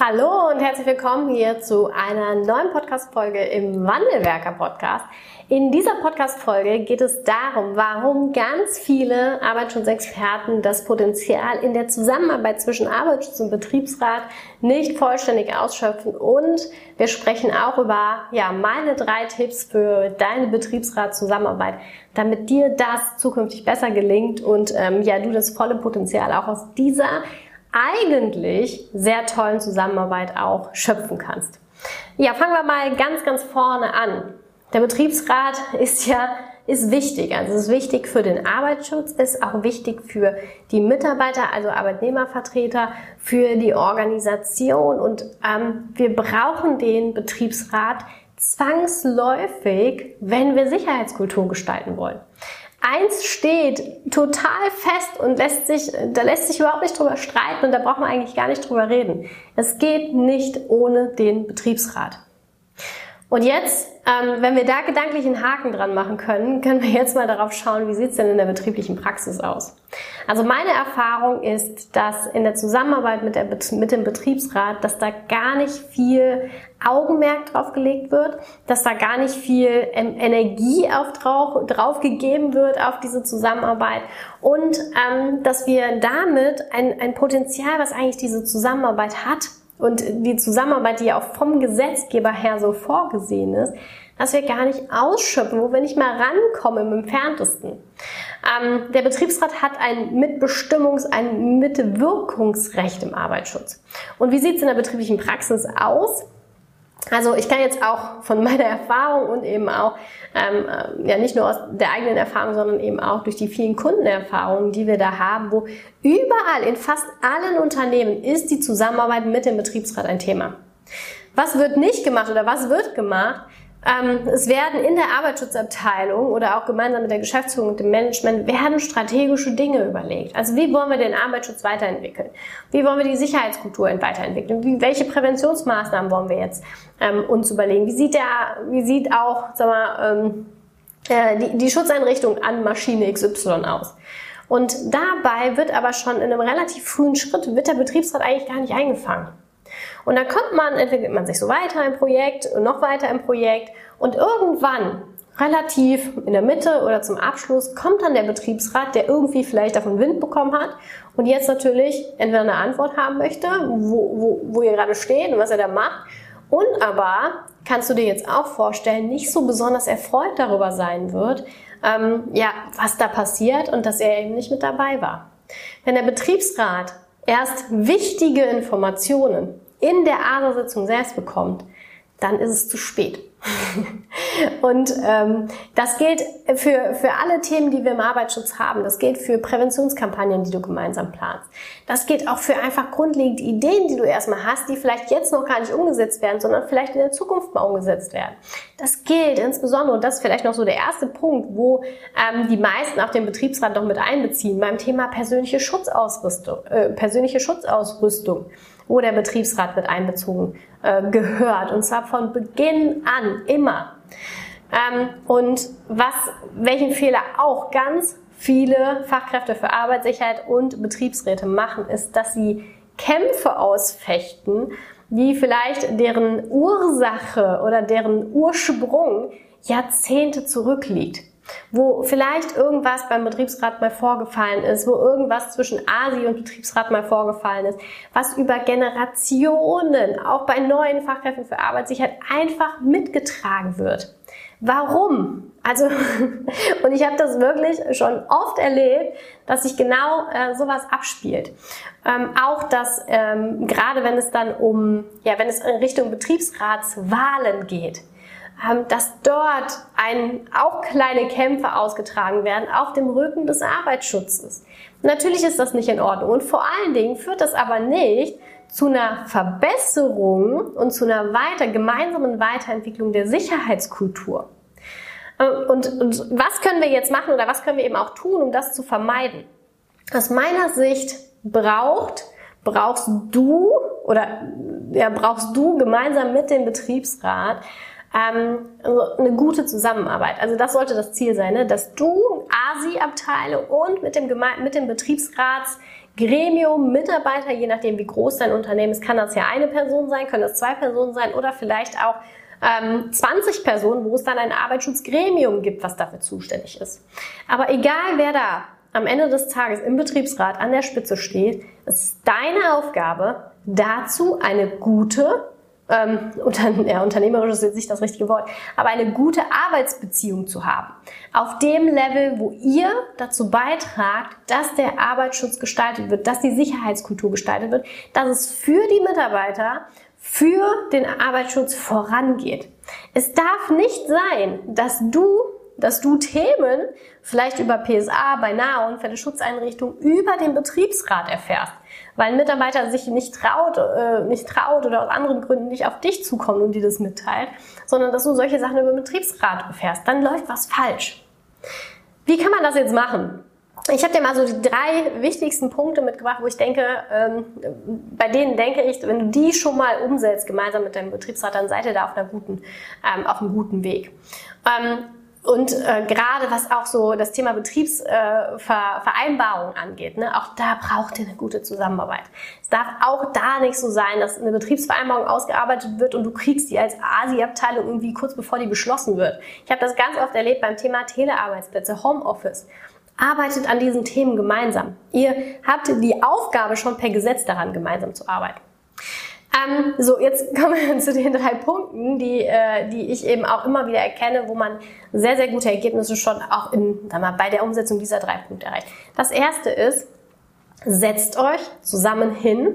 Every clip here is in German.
Hallo und herzlich willkommen hier zu einer neuen Podcast-Folge im Wandelwerker-Podcast. In dieser Podcast-Folge geht es darum, warum ganz viele Arbeitsschutzexperten das Potenzial in der Zusammenarbeit zwischen Arbeitsschutz und Betriebsrat nicht vollständig ausschöpfen und wir sprechen auch über ja, meine drei Tipps für deine Betriebsrat-Zusammenarbeit, damit dir das zukünftig besser gelingt und ähm, ja, du das volle Potenzial auch aus dieser eigentlich sehr tollen Zusammenarbeit auch schöpfen kannst. Ja, fangen wir mal ganz, ganz vorne an. Der Betriebsrat ist ja ist wichtig. Also es ist wichtig für den Arbeitsschutz, ist auch wichtig für die Mitarbeiter, also Arbeitnehmervertreter, für die Organisation und ähm, wir brauchen den Betriebsrat zwangsläufig, wenn wir Sicherheitskultur gestalten wollen eins steht total fest und lässt sich, da lässt sich überhaupt nicht drüber streiten und da braucht man eigentlich gar nicht drüber reden. Es geht nicht ohne den Betriebsrat. Und jetzt, ähm, wenn wir da gedanklich einen Haken dran machen können, können wir jetzt mal darauf schauen, wie sieht's denn in der betrieblichen Praxis aus. Also meine Erfahrung ist, dass in der Zusammenarbeit mit, der, mit dem Betriebsrat, dass da gar nicht viel Augenmerk drauf gelegt wird, dass da gar nicht viel Energie auf drauf, drauf gegeben wird auf diese Zusammenarbeit und ähm, dass wir damit ein, ein Potenzial, was eigentlich diese Zusammenarbeit hat, und die Zusammenarbeit, die ja auch vom Gesetzgeber her so vorgesehen ist, dass wir gar nicht ausschöpfen, wo wir nicht mal rankommen im entferntesten. Ähm, der Betriebsrat hat ein Mitbestimmungs-, ein Mitwirkungsrecht im Arbeitsschutz. Und wie sieht es in der betrieblichen Praxis aus? Also ich kann jetzt auch von meiner Erfahrung und eben auch ähm, äh, ja nicht nur aus der eigenen Erfahrung, sondern eben auch durch die vielen Kundenerfahrungen, die wir da haben, wo überall in fast allen Unternehmen ist die Zusammenarbeit mit dem Betriebsrat ein Thema. Was wird nicht gemacht oder was wird gemacht? Ähm, es werden in der Arbeitsschutzabteilung oder auch gemeinsam mit der Geschäftsführung und dem Management werden strategische Dinge überlegt. Also wie wollen wir den Arbeitsschutz weiterentwickeln? Wie wollen wir die Sicherheitskultur weiterentwickeln? Wie, welche Präventionsmaßnahmen wollen wir jetzt ähm, uns überlegen? Wie sieht der, wie sieht auch, sag mal, ähm, äh, die, die Schutzeinrichtung an Maschine XY aus? Und dabei wird aber schon in einem relativ frühen Schritt wird der Betriebsrat eigentlich gar nicht eingefangen. Und dann kommt man, entwickelt man sich so weiter im Projekt und noch weiter im Projekt und irgendwann relativ in der Mitte oder zum Abschluss kommt dann der Betriebsrat, der irgendwie vielleicht davon Wind bekommen hat und jetzt natürlich entweder eine Antwort haben möchte, wo, wo, wo ihr gerade steht und was er da macht. Und aber kannst du dir jetzt auch vorstellen, nicht so besonders erfreut darüber sein wird, ähm, ja, was da passiert und dass er eben nicht mit dabei war. Wenn der Betriebsrat erst wichtige Informationen in der ASA-Sitzung selbst bekommt, dann ist es zu spät. und ähm, das gilt für, für alle Themen, die wir im Arbeitsschutz haben. Das gilt für Präventionskampagnen, die du gemeinsam planst. Das gilt auch für einfach grundlegende Ideen, die du erstmal hast, die vielleicht jetzt noch gar nicht umgesetzt werden, sondern vielleicht in der Zukunft mal umgesetzt werden. Das gilt insbesondere, und das ist vielleicht noch so der erste Punkt, wo ähm, die meisten auch den Betriebsrat noch mit einbeziehen, beim Thema persönliche Schutzausrüstung. Äh, persönliche Schutzausrüstung wo der Betriebsrat mit einbezogen äh, gehört. Und zwar von Beginn an, immer. Ähm, und was, welchen Fehler auch ganz viele Fachkräfte für Arbeitssicherheit und Betriebsräte machen, ist, dass sie Kämpfe ausfechten, die vielleicht deren Ursache oder deren Ursprung Jahrzehnte zurückliegt wo vielleicht irgendwas beim Betriebsrat mal vorgefallen ist, wo irgendwas zwischen ASI und Betriebsrat mal vorgefallen ist, was über Generationen auch bei neuen Fachkräften für Arbeitssicherheit einfach mitgetragen wird. Warum? Also, und ich habe das wirklich schon oft erlebt, dass sich genau äh, sowas abspielt. Ähm, auch dass ähm, gerade wenn es dann um, ja, wenn es in Richtung Betriebsratswahlen geht, dass dort ein, auch kleine Kämpfe ausgetragen werden auf dem Rücken des Arbeitsschutzes. Natürlich ist das nicht in Ordnung und vor allen Dingen führt das aber nicht zu einer Verbesserung und zu einer weiter, gemeinsamen Weiterentwicklung der Sicherheitskultur. Ähm, und, und was können wir jetzt machen oder was können wir eben auch tun, um das zu vermeiden? Aus meiner Sicht braucht, brauchst du oder ja, brauchst du gemeinsam mit dem Betriebsrat ähm, also eine gute Zusammenarbeit. Also das sollte das Ziel sein, ne? dass du ASI-Abteile und mit dem, Geme mit dem Betriebsrats Gremium, Mitarbeiter, je nachdem wie groß dein Unternehmen ist, kann das ja eine Person sein, können das zwei Personen sein oder vielleicht auch ähm, 20 Personen, wo es dann ein Arbeitsschutzgremium gibt, was dafür zuständig ist. Aber egal wer da am Ende des Tages im Betriebsrat an der Spitze steht, ist deine Aufgabe, dazu eine gute ähm, unter, ja, unternehmerisch ist jetzt nicht das richtige Wort, aber eine gute Arbeitsbeziehung zu haben. Auf dem Level, wo ihr dazu beitragt, dass der Arbeitsschutz gestaltet wird, dass die Sicherheitskultur gestaltet wird, dass es für die Mitarbeiter, für den Arbeitsschutz vorangeht. Es darf nicht sein, dass du dass du Themen vielleicht über PSA bei Nahunfälle-Schutzeinrichtungen über den Betriebsrat erfährst weil ein Mitarbeiter sich nicht traut, äh, nicht traut oder aus anderen Gründen nicht auf dich zukommt und dir das mitteilt, sondern dass du solche Sachen über den Betriebsrat erfährst, dann läuft was falsch. Wie kann man das jetzt machen? Ich habe dir mal so die drei wichtigsten Punkte mitgebracht, wo ich denke, ähm, bei denen denke ich, wenn du die schon mal umsetzt, gemeinsam mit deinem Betriebsrat, dann seid ihr da auf, einer guten, ähm, auf einem guten Weg. Ähm, und äh, gerade was auch so das Thema Betriebsvereinbarung äh, angeht, ne, auch da braucht ihr eine gute Zusammenarbeit. Es darf auch da nicht so sein, dass eine Betriebsvereinbarung ausgearbeitet wird und du kriegst die als ASI-Abteilung irgendwie kurz bevor die beschlossen wird. Ich habe das ganz oft erlebt beim Thema Telearbeitsplätze, Homeoffice. Arbeitet an diesen Themen gemeinsam. Ihr habt die Aufgabe schon per Gesetz daran, gemeinsam zu arbeiten. Ähm, so, jetzt kommen wir zu den drei Punkten, die, äh, die ich eben auch immer wieder erkenne, wo man sehr, sehr gute Ergebnisse schon auch in, mal, bei der Umsetzung dieser drei Punkte erreicht. Das erste ist, setzt euch zusammen hin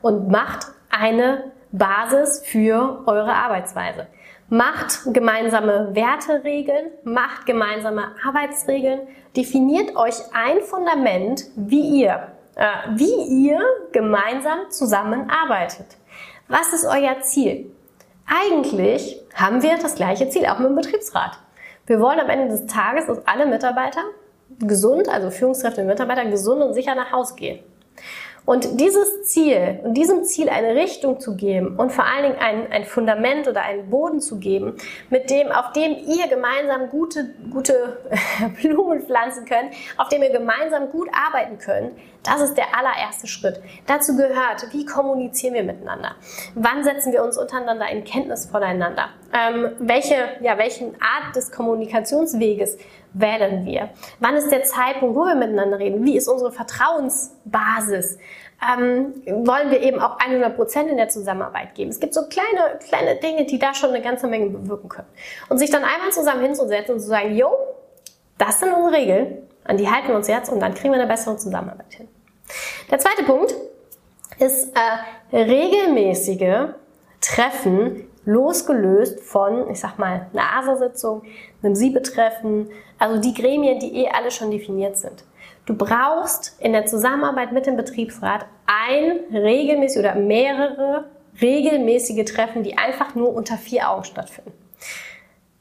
und macht eine Basis für eure Arbeitsweise. Macht gemeinsame Werteregeln, macht gemeinsame Arbeitsregeln, definiert euch ein Fundament, wie ihr, äh, wie ihr gemeinsam zusammenarbeitet. Was ist euer Ziel? Eigentlich haben wir das gleiche Ziel, auch mit dem Betriebsrat. Wir wollen am Ende des Tages, dass alle Mitarbeiter gesund, also Führungskräfte und Mitarbeiter gesund und sicher nach Hause gehen. Und dieses Ziel und diesem Ziel eine Richtung zu geben und vor allen Dingen ein, ein Fundament oder einen Boden zu geben, mit dem, auf dem ihr gemeinsam gute, gute Blumen pflanzen könnt, auf dem ihr gemeinsam gut arbeiten könnt, das ist der allererste Schritt. Dazu gehört, wie kommunizieren wir miteinander? Wann setzen wir uns untereinander in Kenntnis voneinander? Ähm, welche, ja, welchen Art des Kommunikationsweges wählen wir? Wann ist der Zeitpunkt, wo wir miteinander reden? Wie ist unsere Vertrauensbasis? Ähm, wollen wir eben auch 100 Prozent in der Zusammenarbeit geben. Es gibt so kleine, kleine Dinge, die da schon eine ganze Menge bewirken können. Und sich dann einmal zusammen hinzusetzen und zu sagen, jo, das sind unsere Regeln, an die halten wir uns jetzt und dann kriegen wir eine bessere Zusammenarbeit hin. Der zweite Punkt ist äh, regelmäßige Treffen losgelöst von, ich sag mal, einer ASA-Sitzung, einem Siebetreffen, also die Gremien, die eh alle schon definiert sind. Du brauchst in der Zusammenarbeit mit dem Betriebsrat ein regelmäßig oder mehrere regelmäßige Treffen, die einfach nur unter vier Augen stattfinden.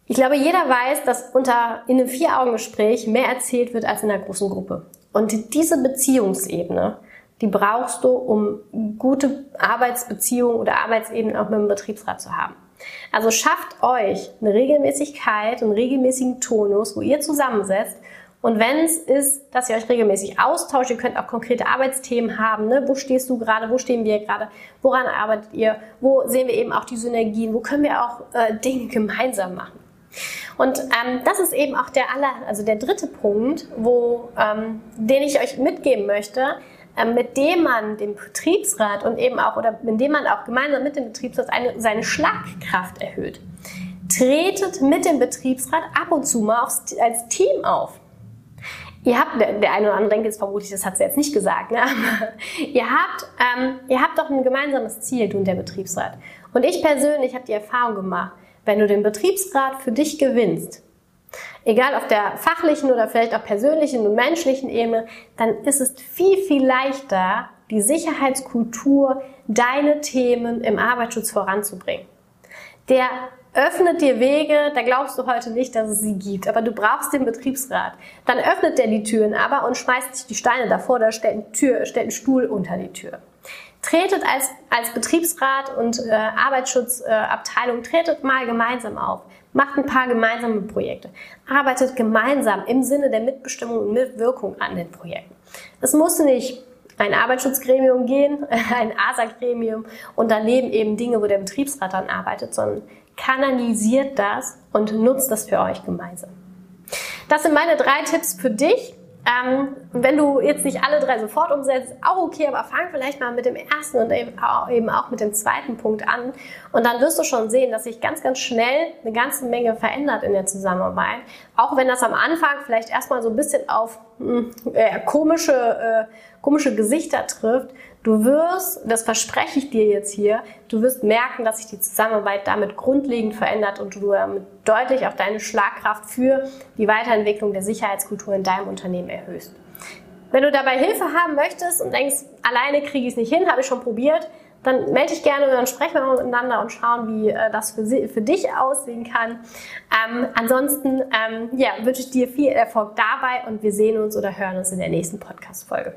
Ich glaube, jeder weiß, dass unter, in einem Vier-Augen-Gespräch mehr erzählt wird als in einer großen Gruppe. Und diese Beziehungsebene, die brauchst du, um gute Arbeitsbeziehungen oder Arbeitsebenen auch mit dem Betriebsrat zu haben. Also schafft euch eine Regelmäßigkeit, einen regelmäßigen Tonus, wo ihr zusammensetzt. Und wenn es ist, dass ihr euch regelmäßig austauscht, ihr könnt auch konkrete Arbeitsthemen haben. Ne? Wo stehst du gerade? Wo stehen wir gerade? Woran arbeitet ihr? Wo sehen wir eben auch die Synergien? Wo können wir auch äh, Dinge gemeinsam machen? Und ähm, das ist eben auch der aller, also der dritte Punkt, wo, ähm, den ich euch mitgeben möchte, mit dem man den Betriebsrat und eben auch, oder mit dem man auch gemeinsam mit dem Betriebsrat eine, seine Schlagkraft erhöht. Tretet mit dem Betriebsrat ab und zu mal aufs, als Team auf. Ihr habt, der, der eine oder andere denkt jetzt vermutlich, das hat sie jetzt nicht gesagt, ne? aber ihr habt, ähm, ihr habt doch ein gemeinsames Ziel, du und der Betriebsrat. Und ich persönlich habe die Erfahrung gemacht, wenn du den Betriebsrat für dich gewinnst, egal auf der fachlichen oder vielleicht auch persönlichen und menschlichen Ebene, dann ist es viel, viel leichter, die Sicherheitskultur, deine Themen im Arbeitsschutz voranzubringen. Der öffnet dir Wege, da glaubst du heute nicht, dass es sie gibt, aber du brauchst den Betriebsrat. Dann öffnet der die Türen aber und schmeißt sich die Steine davor, da stellt, eine Tür, stellt einen Stuhl unter die Tür. Tretet als, als Betriebsrat und äh, Arbeitsschutzabteilung, äh, tretet mal gemeinsam auf. Macht ein paar gemeinsame Projekte. Arbeitet gemeinsam im Sinne der Mitbestimmung und Mitwirkung an den Projekten. Es muss nicht ein Arbeitsschutzgremium gehen, ein ASA-Gremium und daneben eben Dinge, wo der Betriebsrat dann arbeitet, sondern kanalisiert das und nutzt das für euch gemeinsam. Das sind meine drei Tipps für dich. Ähm, wenn du jetzt nicht alle drei sofort umsetzt, auch okay, aber fang vielleicht mal mit dem ersten und eben auch mit dem zweiten Punkt an. Und dann wirst du schon sehen, dass sich ganz, ganz schnell eine ganze Menge verändert in der Zusammenarbeit. Auch wenn das am Anfang vielleicht erstmal so ein bisschen auf äh, komische, äh, komische Gesichter trifft, du wirst, das verspreche ich dir jetzt hier, du wirst merken, dass sich die Zusammenarbeit damit grundlegend verändert und du damit deutlich auch deine Schlagkraft für die Weiterentwicklung der Sicherheitskultur in deinem Unternehmen erhöhst. Wenn du dabei Hilfe haben möchtest und denkst, alleine kriege ich es nicht hin, habe ich schon probiert, dann melde dich gerne und dann sprechen wir miteinander und schauen, wie äh, das für, sie, für dich aussehen kann. Ähm, ansonsten ähm, ja, wünsche ich dir viel Erfolg dabei und wir sehen uns oder hören uns in der nächsten Podcast-Folge.